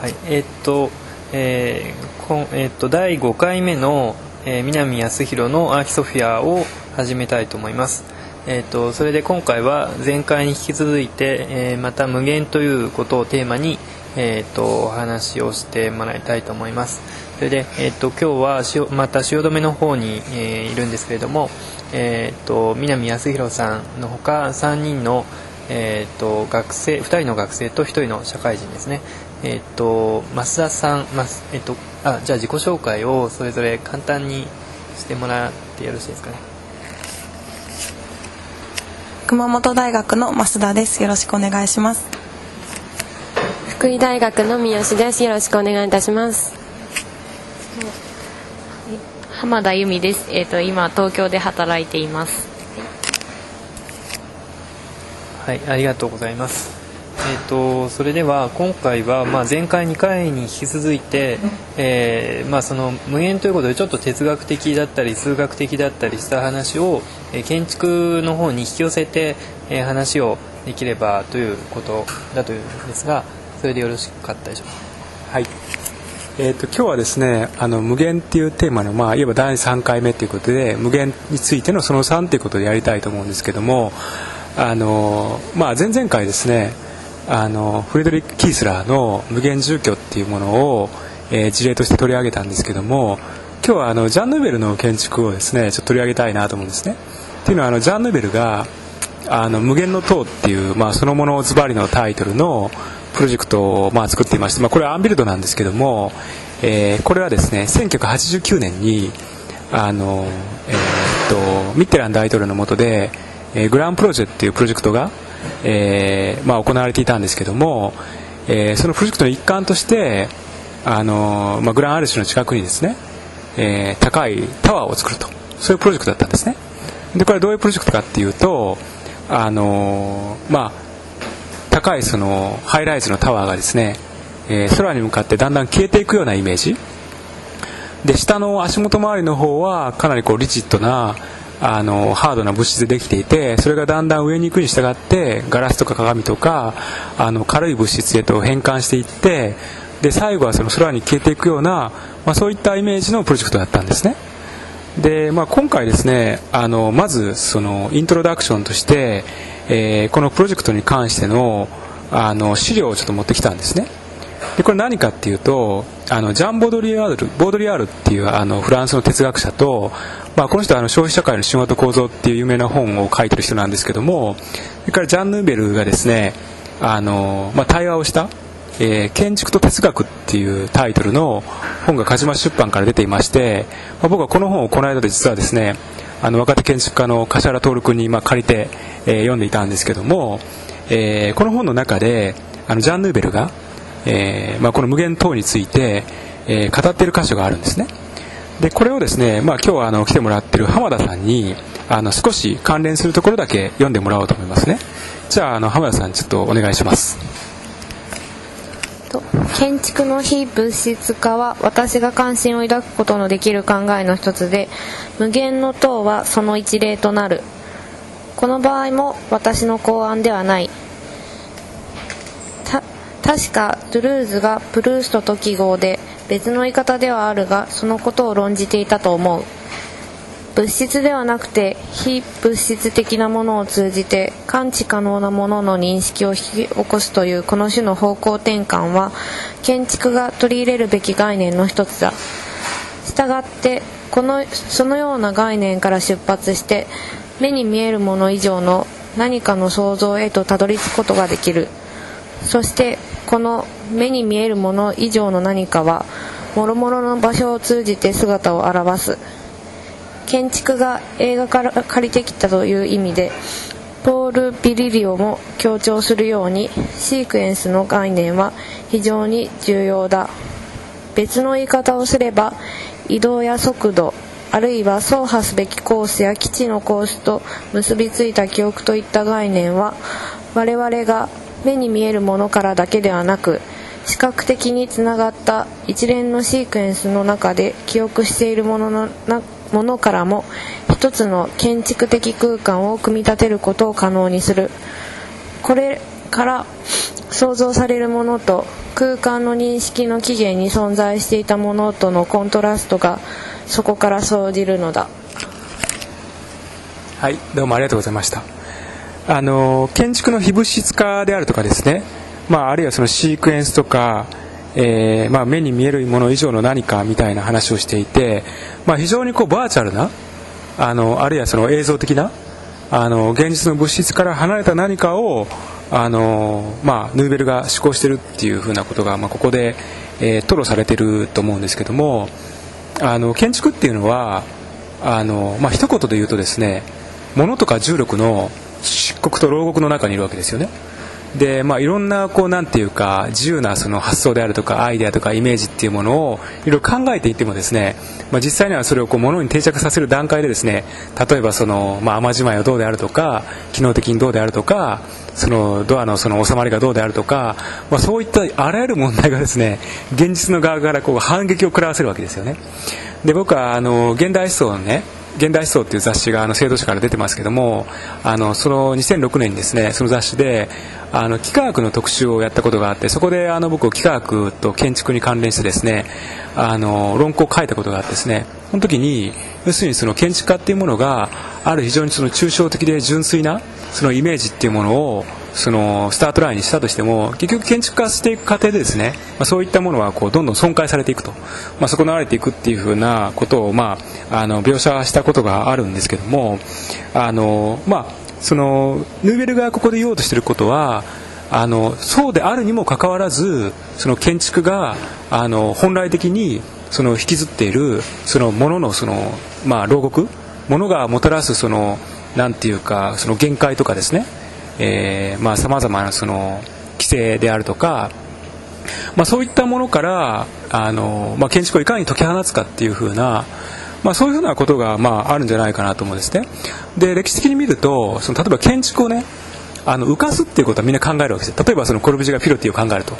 はいえー、っとえーこんえー、っと第5回目の、えー南康弘のアーキソフィアを始めたいと思います。えー、とそれで今回は前回に引き続いて、えーまた無限ということをテーマに、えー、とお話をしてもらいたいと思いますそれで、えー、と今日はまた汐留の方に、えーいるんですけれども、えー、と南康弘さんのほか3人の、えー、と学生2人の学生と1人の社会人ですねえっ、と増田さん、ますえっとあじゃあ自己紹介をそれぞれ簡単にしてもらってよろしいですかね？熊本大学の増田ですよろしくお願いします福井大学の三好ですよろしくお願いいたします浜田由美です。えっ、と今東京で働いています。はい、ありがとうございます。えー、とそれでは今回は、まあ、前回2回に引き続いて、えーまあ、その無限ということでちょっと哲学的だったり数学的だったりした話を、えー建築の方に引き寄せて、えー話をできればということだというんですがそれでよろしかったでしょうか。はい。えー、と今日はですねあの無限っていうテーマの、まあ、いわば第3回目ということで無限についてのその3ということでやりたいと思うんですけどもあの、まあ、前々回ですねあのフレドリック・キースラーの無限住居っていうものを、えー事例として取り上げたんですけども今日はあのジャン・ヌーベルの建築をですねちょっと取り上げたいなと思うんですね。っていうのはあのジャン・ヌーベルがあの無限の塔っていう、まあ、そのものズバリのタイトルのプロジェクトを、まあ、作っていまして、まあ、これはアンビルドなんですけども、えーこれはですね1989年にあの、えーっとミッテラン大統領の下で、えーグランプロジェっていうプロジェクトが、えーまあ、行われていたんですけども、えーそのプロジェクトの一環としてあの、まあ、グランアルシュの近くにですね、えー高いタワーを作ると。そういうプロジェクトだったんですね。でこれはどういうプロジェクトかっていうとあのまあ高いそのハイライズのタワーがですね、え空に向かってだんだん消えていくようなイメージ。で下の足元周りの方はかなりこうリチッドなあのハードな物質でできていてそれがだんだん上に行くに従ってガラスとか鏡とかあの軽い物質へと変換していってで最後はその空に消えていくような、まあ、そういったイメージのプロジェクトだったんですね。で、まあ、今回ですねあのまずそのイントロダクションとして、えーこのプロジェクトに関してのあの資料をちょっと持ってきたんですね。でこれ何かっていうとあのジャン・ボードリアールボードリアールっていうあのフランスの哲学者と、まあ、この人はあの消費社会の神話と構造っていう有名な本を書いてる人なんですけどもそれからジャン・ヌーベルがですねあの、まあ、対話をしたえー建築と哲学っていうタイトルの本が鹿島出版から出ていまして、まあ僕はこの本をこの間で実はですねあの若手建築家の柏原徹君にま借りて、えー読んでいたんですけども、えーこの本の中であのジャン・ヌーベルが、えーまあ、この無限塔について、えー語っている箇所があるんですね。でこれをですね、まあ、今日はあの来てもらってる浜田さんにあの少し関連するところだけ読んでもらおうと思いますね。じゃああの浜田さんちょっとお願いします。建築の非物質化は私が関心を抱くことのできる考えの一つで無限の塔はその一例となる。この場合も私の考案ではない。確かドゥルーズがプルーストと記号で別の言い方ではあるがそのことを論じていたと思う。物質ではなくて非物質的なものを通じて感知可能なものの認識を引き起こすというこの種の方向転換は建築が取り入れるべき概念の一つだ。したがってこのそのような概念から出発して目に見えるもの以上の何かの想像へとたどり着くことができる。そしてこの目に見えるもの以上の何かは諸々の場所を通じて姿を現す。建築が映画から借りてきたという意味でポール・ビリリオも強調するようにシークエンスの概念は非常に重要だ。別の言い方をすれば移動や速度あるいは走破すべきコースや基地のコースと結びついた記憶といった概念は我々が目に見えるものからだけではなく視覚的につながった一連のシークエンスの中で記憶しているもののなものからも一つの建築的空間を組み立てることを可能にする。これから想像されるものと空間の認識の起源に存在していたものとのコントラストがそこから生じるのだ。はいどうもありがとうございました。あの建築の非物質化であるとかですね、まあ、あるいはそのシークエンスとか、えーまあ、目に見えるもの以上の何かみたいな話をしていて、まあ、非常にこうバーチャルなあのあるいはその映像的なあの現実の物質から離れた何かをあの、まあ、ヌーベルが思考してるっていうふうなことが、ま、ここで、えー、吐露されてると思うんですけどもあの建築っていうのはあの、まあ一言で言うとですね物とか重力の漆黒と牢獄の中にいるわけですよね。で、まあ、いろんなこうなんていうか自由なその発想であるとかアイデアとかイメージっていうものをいろいろ考えていってもですね、まあ、実際にはそれをこう物に定着させる段階でですね例えばその、まあ、雨じまいはどうであるとか機能的にどうであるとかそのドアのその収まりがどうであるとか、まあ、そういったあらゆる問題がですね現実の側からこう反撃を食らわせるわけですよね。で僕はあの現代思想のね現代思想っていう雑誌があの生徒誌から出てますけどもあのその2006年にですねその雑誌であの幾何学の特集をやったことがあってそこであの僕幾何学と建築に関連してですねあの論考を書いたことがあってですねその時に要するにその建築家っていうものがある非常にその抽象的で純粋なそのイメージっていうものをそのスタートラインにしたとしても結局建築化していく過程でですね、まあ、そういったものはこうどんどん損壊されていくと、まあ、損なわれていくっていうふうなことを、まあ、あの描写したことがあるんですけどもあの、まあ、そのヌーベルがここで言おうとしていることはあのそうであるにもかかわらずその建築があの本来的にその引きずっているそのもののその、まあ、牢獄ものがもたらすそのなんていうかその限界とかですね。さまざ、まなその規制であるとか、まあ、そういったものからあの、まあ、建築をいかに解き放つかっていうふうな、まあ、そういうふうなことが、まあ、あるんじゃないかなと思うんですね。で歴史的に見るとその例えば建築をねあの浮かすっていうことはみんな考えるわけです例えばそのコルブジがピロティを考えると。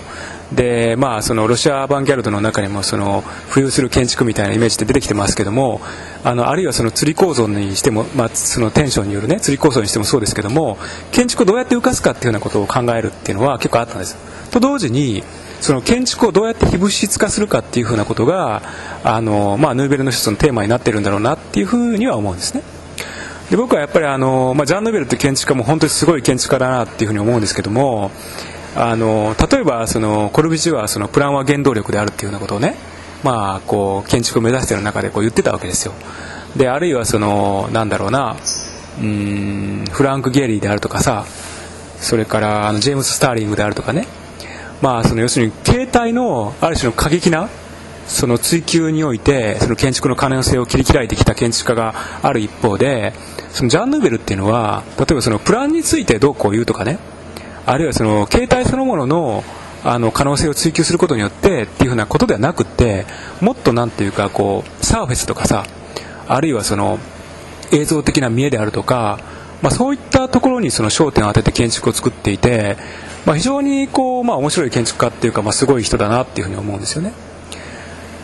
でまあそのロシアアバンギャルドの中にもその浮遊する建築みたいなイメージって出てきてますけどもあのあるいはその釣り構造にしても、まあ、そのテンションによるね釣り構造にしてもそうですけども建築をどうやって浮かすかっていうようなことを考えるっていうのは結構あったんです。と同時にその建築をどうやって非物質化するかっていうふうなことがあの、まあ、ヌーベルの一つのテーマになってるんだろうなっていうふうには思うんですね。で僕はやっぱりあの、まあ、ジャン・ヌーベルって建築家も本当にすごい建築家だなっていうふうに思うんですけどもあの例えばそのコルビジュはそのプランは原動力であるっていうようなことをね、まあ、こう建築を目指している中でこう言ってたわけですよ。であるいはそのなんだろうなうんフランク・ゲリーであるとかさそれからあのジェームス・スターリングであるとかね、まあ、その要するに携帯のある種の過激なその追求においてその建築の可能性を切り開いてきた建築家がある一方でそのジャン・ヌーベルっていうのは例えばそのプランについてどうこう言うとかねあるいはその携帯そのもののあの可能性を追求することによってっていうふうなことではなくってもっとなんていうかこうサーフェスとかさあるいはその映像的な見えであるとか、まあ、そういったところにその焦点を当てて建築を作っていて、まあ、非常にこう、まあ、面白い建築家っていうか、まあ、すごい人だなっていうふうに思うんですよね。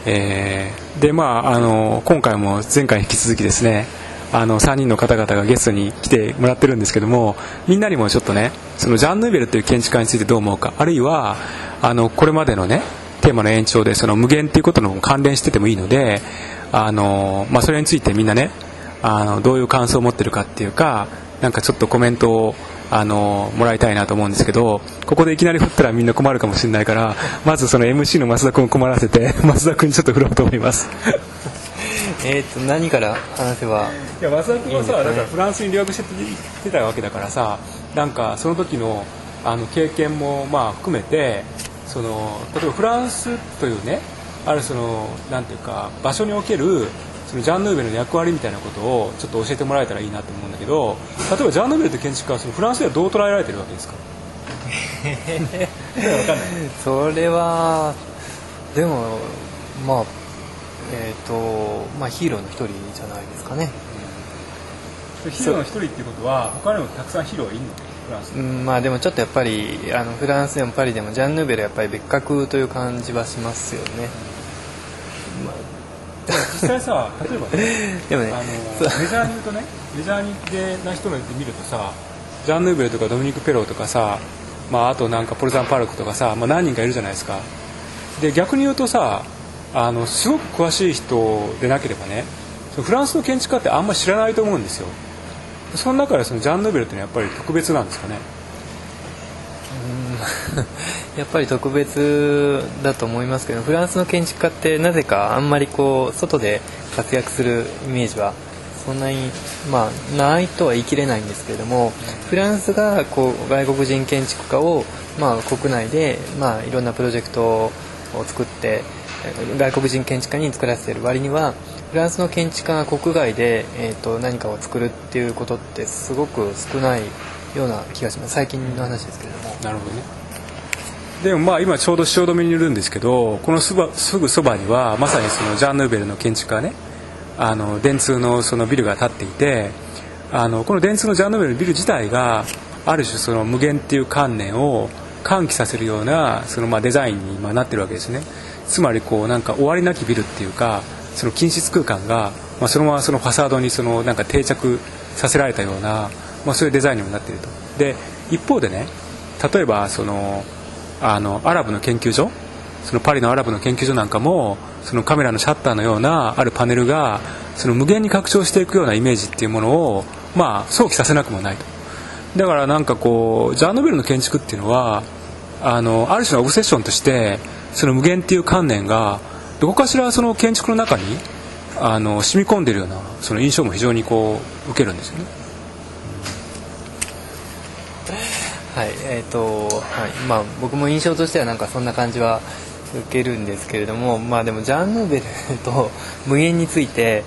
えー、でまああの今回も前回引き続きですねあの3人の方々がゲストに来てもらってるんですけどもみんなにもちょっとねそのジャン・ヌーベルという建築家についてどう思うかあるいはあのこれまでのねテーマの延長でその無限っていうことの関連しててもいいのであの、まあ、それについてみんなねあのどういう感想を持ってるかっていうかなんかちょっとコメントをあのもらいたいなと思うんですけどここでいきなり振ったらみんな困るかもしれないからまずその MC の増田君を困らせて増田君にちょっと振ろうと思います。えっと何から話せばいや増田君はさ、ね、だからフランスに留学しててたわけだからさなんかその時のあの経験もまあ含めてその例えばフランスというねあるそのなんていうか場所におけるそのジャン・ヌーベルの役割みたいなことをちょっと教えてもらえたらいいなと思うんだけど例えばジャン・ヌーベルという建築家はそのフランスではどう捉えられてるわけですか？それはでもまあえっ、ー、とまあヒーローの一人じゃないですかね、うん、ヒーローの一人っていうことは他にもたくさんヒーローはいるの？フランスうんまあでもちょっとやっぱりあのフランスでもパリでもジャン・ヌーベルはやっぱり別格という感じはしますよね、まあ実際さ 例えばねでもねあのメジャーに言うとねメジャーにでな人で見るとさジャン・ヌーベルとかドミニク・ペローとかさまあ、あとなんかポルザンパルクとかさ、まあ、何人かいるじゃないですか。で逆に言うとさあのすごく詳しい人でなければねフランスの建築家ってあんまり知らないと思うんですよ。その中でそのジャン・ヌーベルっていうのはやっぱり特別なんですかね？やっぱり特別だと思いますけどフランスの建築家ってなぜかあんまりこう外で活躍するイメージはそんなに、まあ、ないとは言い切れないんですけれどもフランスがこう外国人建築家を、まあ、国内で、まあ、いろんなプロジェクトを作って外国人建築家に作らせてる割にはフランスの建築家が国外で、えーと、何かを作るっていうことってすごく少ないような気がします。最近の話ですけれども。なるほどね。でもまあ今ちょうど汐留にいるんですけどこのすばすぐそばにはまさにそのジャン・ヌーベルの建築家ねあの電通のそのビルが建っていてあのこの電通のジャン・ヌーベルのビル自体がある種その無限っていう観念を喚起させるようなそのまあデザインに今なってるわけですね。つまりこうなんか終わりなきビルっていうかその近室空間が、まあ、そのままそのファサードにそのなんか定着させられたような、まあ、そういうデザインにもなっていると。で一方でね例えばそのあのアラブの研究所そのパリのアラブの研究所なんかもそのカメラのシャッターのようなあるパネルがその無限に拡張していくようなイメージっていうものを、まあ、想起させなくもないと。だからなんかこうジャーノベルの建築っていうのはあのある種のオブセッションとしてその無限っていう観念がどこかしらその建築の中にあの染み込んでるようなその印象も非常にこう受けるんですよね。はいえーとはいまあ、僕も印象としてはなんかそんな感じは受けるんですけれども、まあ、でもジャン・ヌーベルと無限について、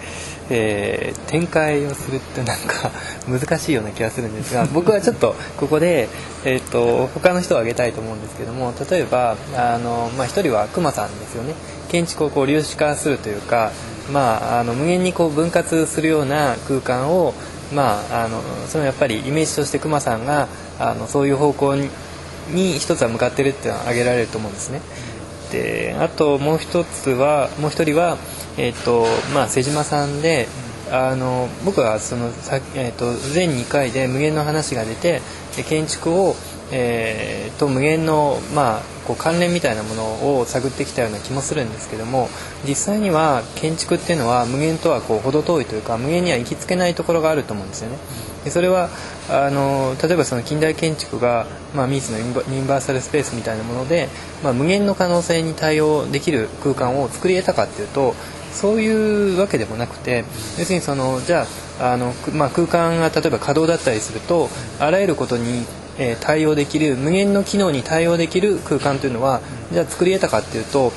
えー、展開をするってなんか難しいような気がするんですが 僕はちょっとここで、えーと、他の人を挙げたいと思うんですけども例えばあの、まあ、1人は熊さんですよね建築をこう粒子化するというか、まあ、あの無限にこう分割するような空間をまあ、あのそのやっぱりイメージとして熊さんがあのそういう方向にに一つは向かってるっていうのは挙げられると思うんですね。であともう一つはもう一人は、えーとまあ、瀬島さんであの僕はそのさ、えーと、全2回で無限の話が出て建築を、えー、と無限の、まあ、こう関連みたいなものを探ってきたような気もするんですけども実際には建築っていうのは無限とはこう程遠いというか無限には行きつけないところがあると思うんですよね。でそれはあの例えばその近代建築が、まあ、ミースのユニバーサルスペースみたいなもので、まあ、無限の可能性に対応できる空間を作り得たかっていうとそういうわけでもなくて要するにそのじゃああの、まあ、空間が例えば稼働だったりするとあらゆることにえ対応できる無限の機能に対応できる空間というのはじゃあ作り得たかっていうと、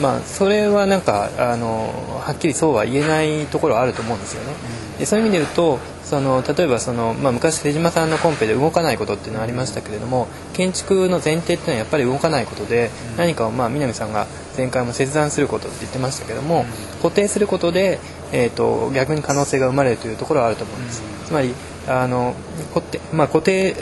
まあ、それはなんかあのはっきりそうは言えないところはあると思うんですよね。でそういう意味で言うとその例えばその、まあ、昔瀬島さんのコンペで動かないことっていうのはありましたけれども建築の前提っていうのはやっぱり動かないことで何かをまあ南さんが前回も切断することって言ってましたけども固定することで、えーと、逆に可能性が生まれるというところはあると思うんです。つまりあの固定,、まあ、固定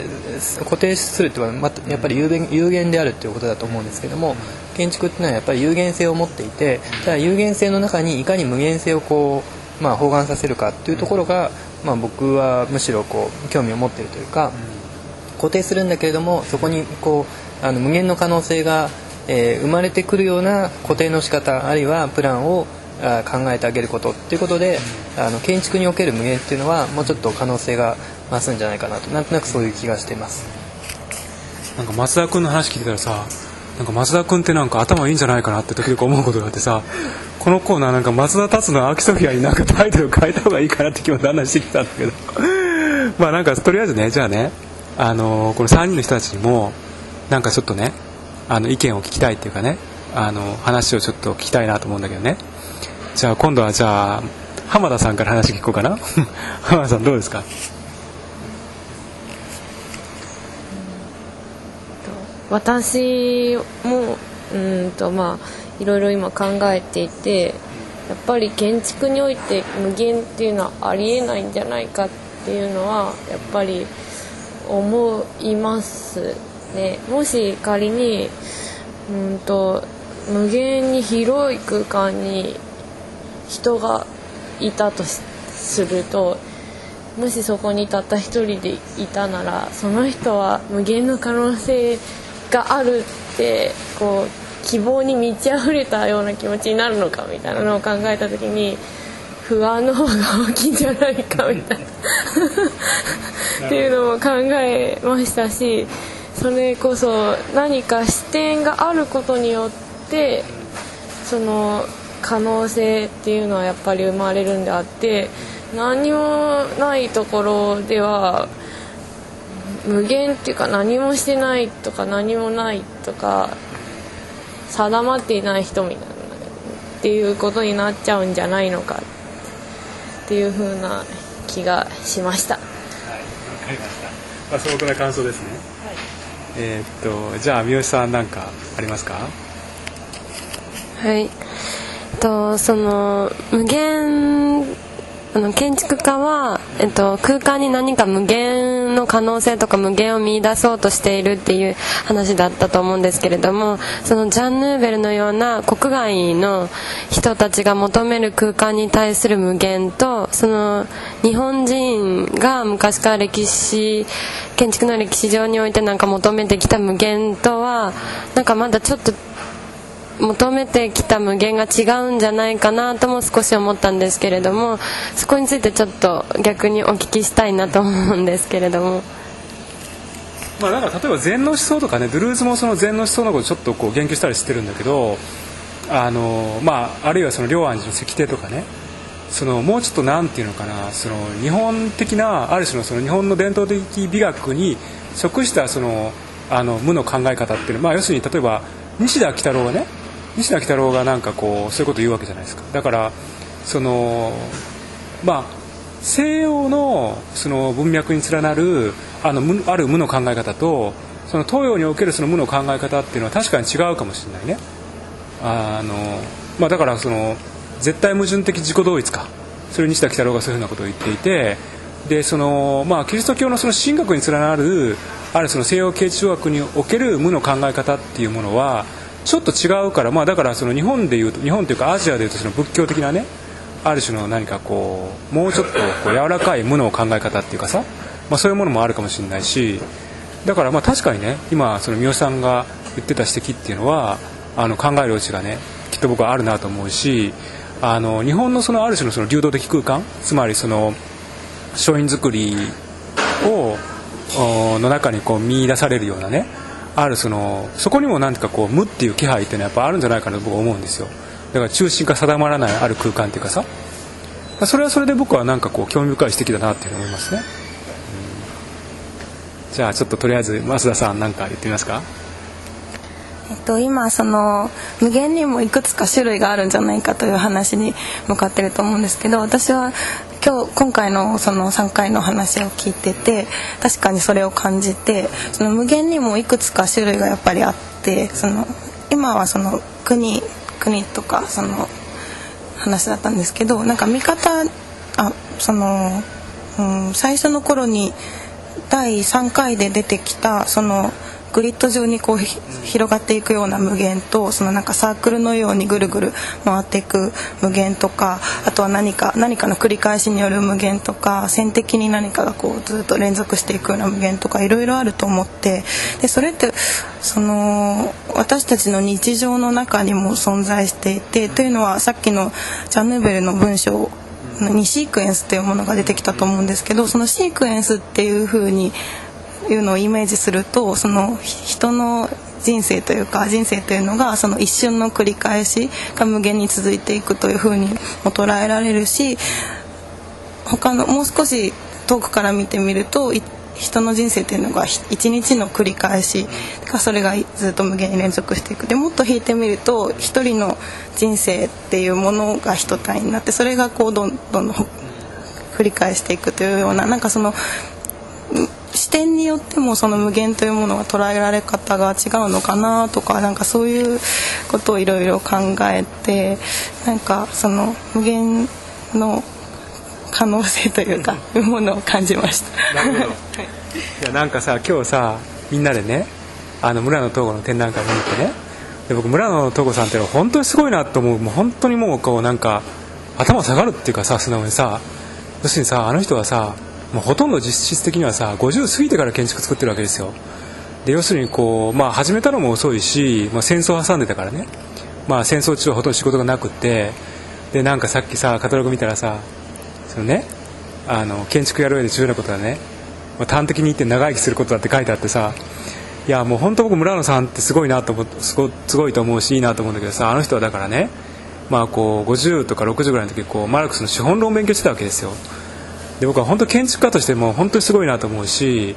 固定するっていうのは、ま、やっぱり有限有限であるっていうことだと思うんですけども建築っていうのはやっぱり有限性を持っていてただ有限性の中にいかに無限性をこう、まあ、包含させるかっていうところが、まあ、僕はむしろこう興味を持っているというか固定するんだけれどもそこにこうあの無限の可能性が、えー、生まれてくるような固定の仕方あるいはプランを考えてあげることっていうことであの建築における無限っていうのはもうちょっと可能性が増すんじゃないかなとなんとなくそういう気がしています。なんか松田君の話聞いてたらさなんか松田君ってなんか頭いいんじゃないかなって時々思うことがあってさこのコーナーなんか松田達のアキソフィアになんかタイトル変えた方がいいかなって気もだんだんしてきたんだけど。まあなんかとりあえずねじゃあねあのこの3人の人たちにもなんかちょっとねあの意見を聞きたいっていうかねあの話をちょっと聞きたいなと思うんだけどね。じゃあ今度はじゃあ浜田さんから話聞こうかな。浜田さんどうですか？私もうんとまあいろいろ今考えていてやっぱり建築において無限っていうのはありえないんじゃないかっていうのはやっぱり思いますね。もし仮にうんと無限に広い空間に人がいたとするともしそこにたった一人でいたならその人は無限の可能性があるってこう希望に満ち溢れたような気持ちになるのかみたいなのを考えた時に不安の方が大きいんじゃないかみたいな。っていうのも考えましたしそれこそ何か視点があることによってその可能性っていうのはやっぱり生まれるんであって何もないところでは無限っていうか何もしてないとか何もないとか定まっていない人みたいなっていうことになっちゃうんじゃないのかっていうふうな気がしました。はい、わかりました。まあ素朴な感想ですね。はい、えー、っとじゃあ三好さんなんかありますか？はい。とその無限あの建築家は、えっと、空間に何か無限の可能性とか無限を見出そうとしているっていう話だったと思うんですけれどもそのジャン・ヌーベルのような国外の人たちが求める空間に対する無限とその日本人が昔から歴史建築の歴史上においてなんか求めてきた無限とはなんかまだちょっと求めてきた無限が違うんじゃないかなとも少し思ったんですけれどもそこについてちょっと逆にお聞きしたいなと思うんですけれども。まあ、なんか例えば禅の思想とかねドゥルーズもその禅の思想のことちょっとこう言及したりしてるんだけどあの、まあ、あるいはその龍安寺の石庭とかねそのもうちょっとなんていうのかなその日本的なある種のその日本の伝統的美学に即したそのあの無の考え方っていうのは、まあ、要するに例えば西田鬼太郎がね西田鬼太郎がなんかこうそういうこと言うわけじゃないですか。だからそのまあ西洋のその文脈に連なるあのある無の考え方とその東洋におけるその無の考え方っていうのは確かに違うかもしれないね。あの、まあ、だからその絶対矛盾的自己同一か。それ西田鬼太郎がそういうふうなことを言っていてでその、まあ、キリスト教のその神学に連なるあるその西洋形中学における無の考え方っていうものはちょっと違うから、まあ、だからその日本でいうと日本というかアジアでいうとその仏教的なねある種の何かこうもうちょっとこう柔らかい無の考え方っていうかさ、まあ、そういうものもあるかもしれないしだからまあ確かにね今その三好さんが言ってた指摘っていうのはあの考える余地がねきっと僕はあるなと思うしあの日本のそのある種のその流動的空間つまりその商品作りをの中にこう見出されるようなねあるそのそこにも何ていうかこう無っていう気配っていうのはやっぱあるんじゃないかなと僕は思うんですよ。だから中心が定まらないある空間っていうかさ。それはそれで僕はなんかこう興味深い指摘だなっていうふうに思いますね、うん、じゃあちょっととりあえず増田さん何か言ってみますか？えっと、今その無限にもいくつか種類があるんじゃないかという話に向かってると思うんですけど私は今日今回のその3回の話を聞いてて確かにそれを感じてその無限にもいくつか種類がやっぱりあってその今はその国国とかその話だったんですけどなんか見方あその、うん、最初の頃に第3回で出てきたそのグリッド上にこう広がっていくような無限とそのなんかサークルのようにぐるぐる回っていく無限とかあとは何か何かの繰り返しによる無限とか線的に何かがこうずっと連続していくような無限とかいろいろあると思ってでそれってその私たちの日常の中にも存在していてというのはさっきのジャンヌーベルの文章にシークエンスっていうものが出てきたと思うんですけどそのシークエンスっていう風にいうのをイメージするとその人の人生というか人生というのがその一瞬の繰り返しが無限に続いていくというふうにも捉えられるし他のもう少し遠くから見てみると人の人生というのが一日の繰り返しがそれがずっと無限に連続していく。でもっと引いてみると一人の人生っていうものが一体になってそれがこうどんどん繰り返していくというようななんかその視点によってもその無限というものが捉えられ方が違うのかなとかなんかそういうことをいろいろ考えてなんかその無限の可能性というか、いうものを感じました。なるほど。いやなんかさ今日さみんなでねあの村野東吾の展覧会見に行ってねで僕村野東吾さんってのは本当にすごいなと思うもう本当にもうこうなんか頭下がるっていうかさ素直にさ要するにさあの人はさもうほとんど実質的にはさ50過ぎてから建築作ってるわけですよ。で要するにこう、まあ、始めたのも遅いし、まあ、戦争挟んでたからね、まあ、戦争中はほとんど仕事がなくってでなんかさっきさカタログ見たらさそのねあの建築やる上で重要なことはね、まあ、端的に言って長生きすることだって書いてあってさいやもう本当僕村野さんってすごいなと思ってすごすごいと思うしいいなと思うんだけどさあの人はだからねまあこう50とか60ぐらいの時こうマルクスの資本論を勉強してたわけですよ。で僕は本当建築家としても本当にすごいなと思うし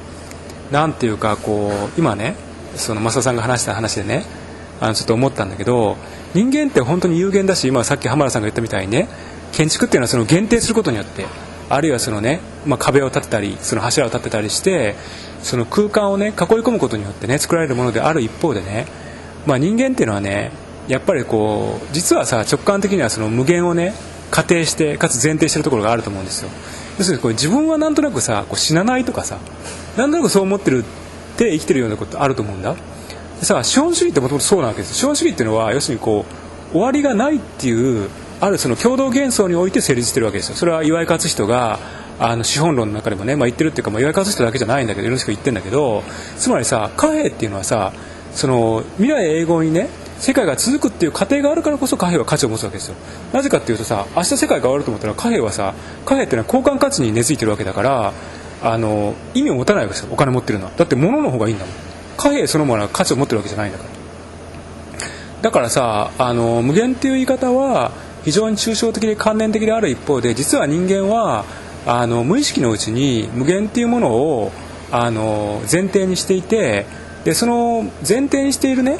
なんていうかこう今ねその増田さんが話した話でねあのちょっと思ったんだけど人間って本当に有限だし今さっき浜田さんが言ったみたいにね建築っていうのはその限定することによってあるいはそのね、まあ、壁を建てたりその柱を建てたりしてその空間をね囲い込むことによってね作られるものである一方でね、まあ、人間っていうのはねやっぱりこう実はさ直感的にはその無限をね仮定してかつ前提してるところがあると思うんですよ。要するにこう自分はなんとなくさこう死なないとかさなんとなくそう思ってるって生きてるようなことあると思うんだ。でさ資本主義ってもともとそうなわけです資本主義っていうのは要するにこう終わりがないっていうあるその共同幻想において成立してるわけですよ。それは岩井勝人があの資本論の中でもね、まあ、言ってるっていうか、まあ、岩井勝人だけじゃないんだけどいろんな人が言ってるんだけどつまりさ貨幣っていうのはさその未来永劫にね世界が続くっていう過程があるからこそ貨幣は価値を持つわけですよ。なぜかっていうとさ明日世界が終わると思ったら貨幣はさ貨幣っていうのは交換価値に根付いてるわけだからあの意味を持たないわけですよ。お金持ってるのは。だって物の方がいいんだもん。貨幣そのものは価値を持ってるわけじゃないんだから。だからさあの無限っていう言い方は非常に抽象的で観念的である一方で実は人間はあの無意識のうちに無限っていうものをあの前提にしていてでその前提にしているね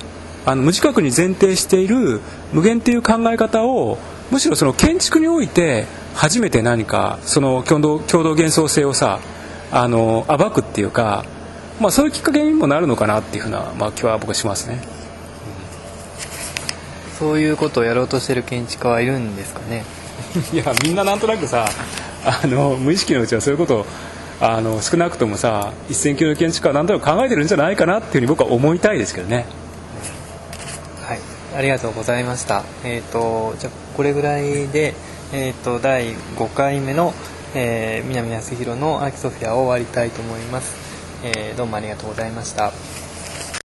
あの無自覚に前提している無限っていう考え方をむしろその建築において初めて何かその共同共同幻想性をさあの暴くっていうか、まあ、そういうきっかけにもなるのかなっていうふうな、まあ、気は僕はしますね。そういうことをやろうとしてる建築家はいるんですかね？いやみんななんとなくさあの無意識のうちはそういうことをあの少なくともさ一線級の建築家は何となく考えてるんじゃないかなっていうふうに僕は思いたいですけどね。ありがとうございました。えっ、とじゃこれぐらいでえっ、と第5回目の、えー南康弘のアーキソフィアを終わりたいと思います。えーどうもありがとうございました。